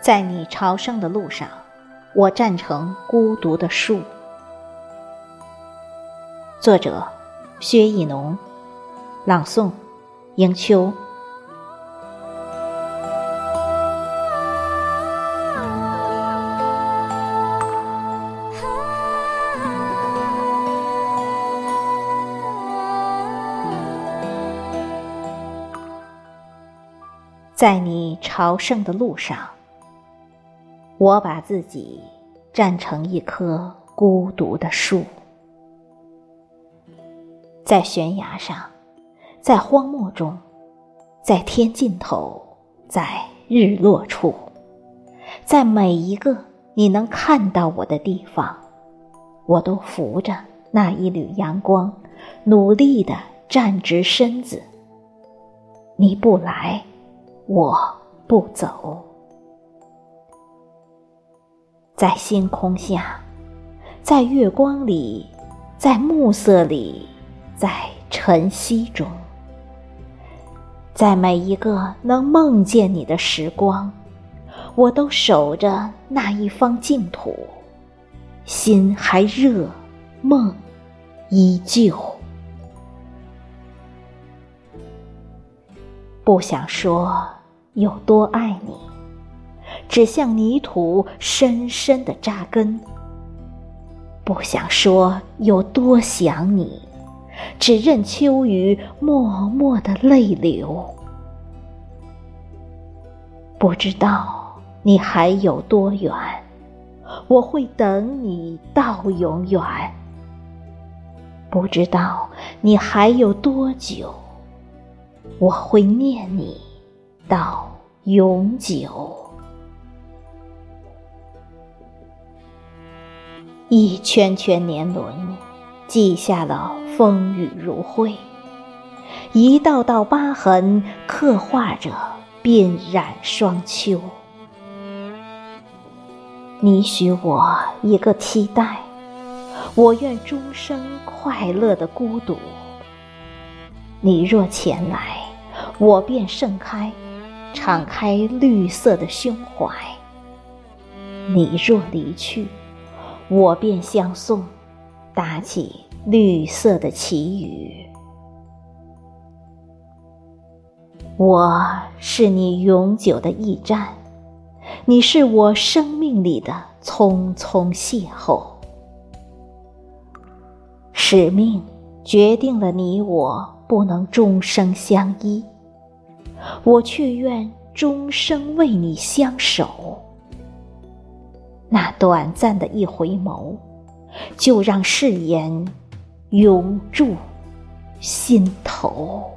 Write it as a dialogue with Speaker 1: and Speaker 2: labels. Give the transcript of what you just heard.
Speaker 1: 在你朝圣的路上，我站成孤独的树。作者：薛逸农，朗诵：迎秋。在你朝圣的路上，我把自己站成一棵孤独的树，在悬崖上，在荒漠中，在天尽头，在日落处，在每一个你能看到我的地方，我都扶着那一缕阳光，努力地站直身子。你不来。我不走，在星空下，在月光里，在暮色里，在晨曦中，在每一个能梦见你的时光，我都守着那一方净土，心还热，梦依旧，不想说。有多爱你，只向泥土深深的扎根。不想说有多想你，只任秋雨默默的泪流。不知道你还有多远，我会等你到永远。不知道你还有多久，我会念你。到永久，一圈圈年轮记下了风雨如晦，一道道疤痕刻画着鬓染霜秋。你许我一个期待，我愿终生快乐的孤独。你若前来，我便盛开。敞开绿色的胸怀，你若离去，我便相送，打起绿色的旗语。我是你永久的驿站，你是我生命里的匆匆邂逅。使命决定了你我不能终生相依。我却愿终生为你相守。那短暂的一回眸，就让誓言永驻心头。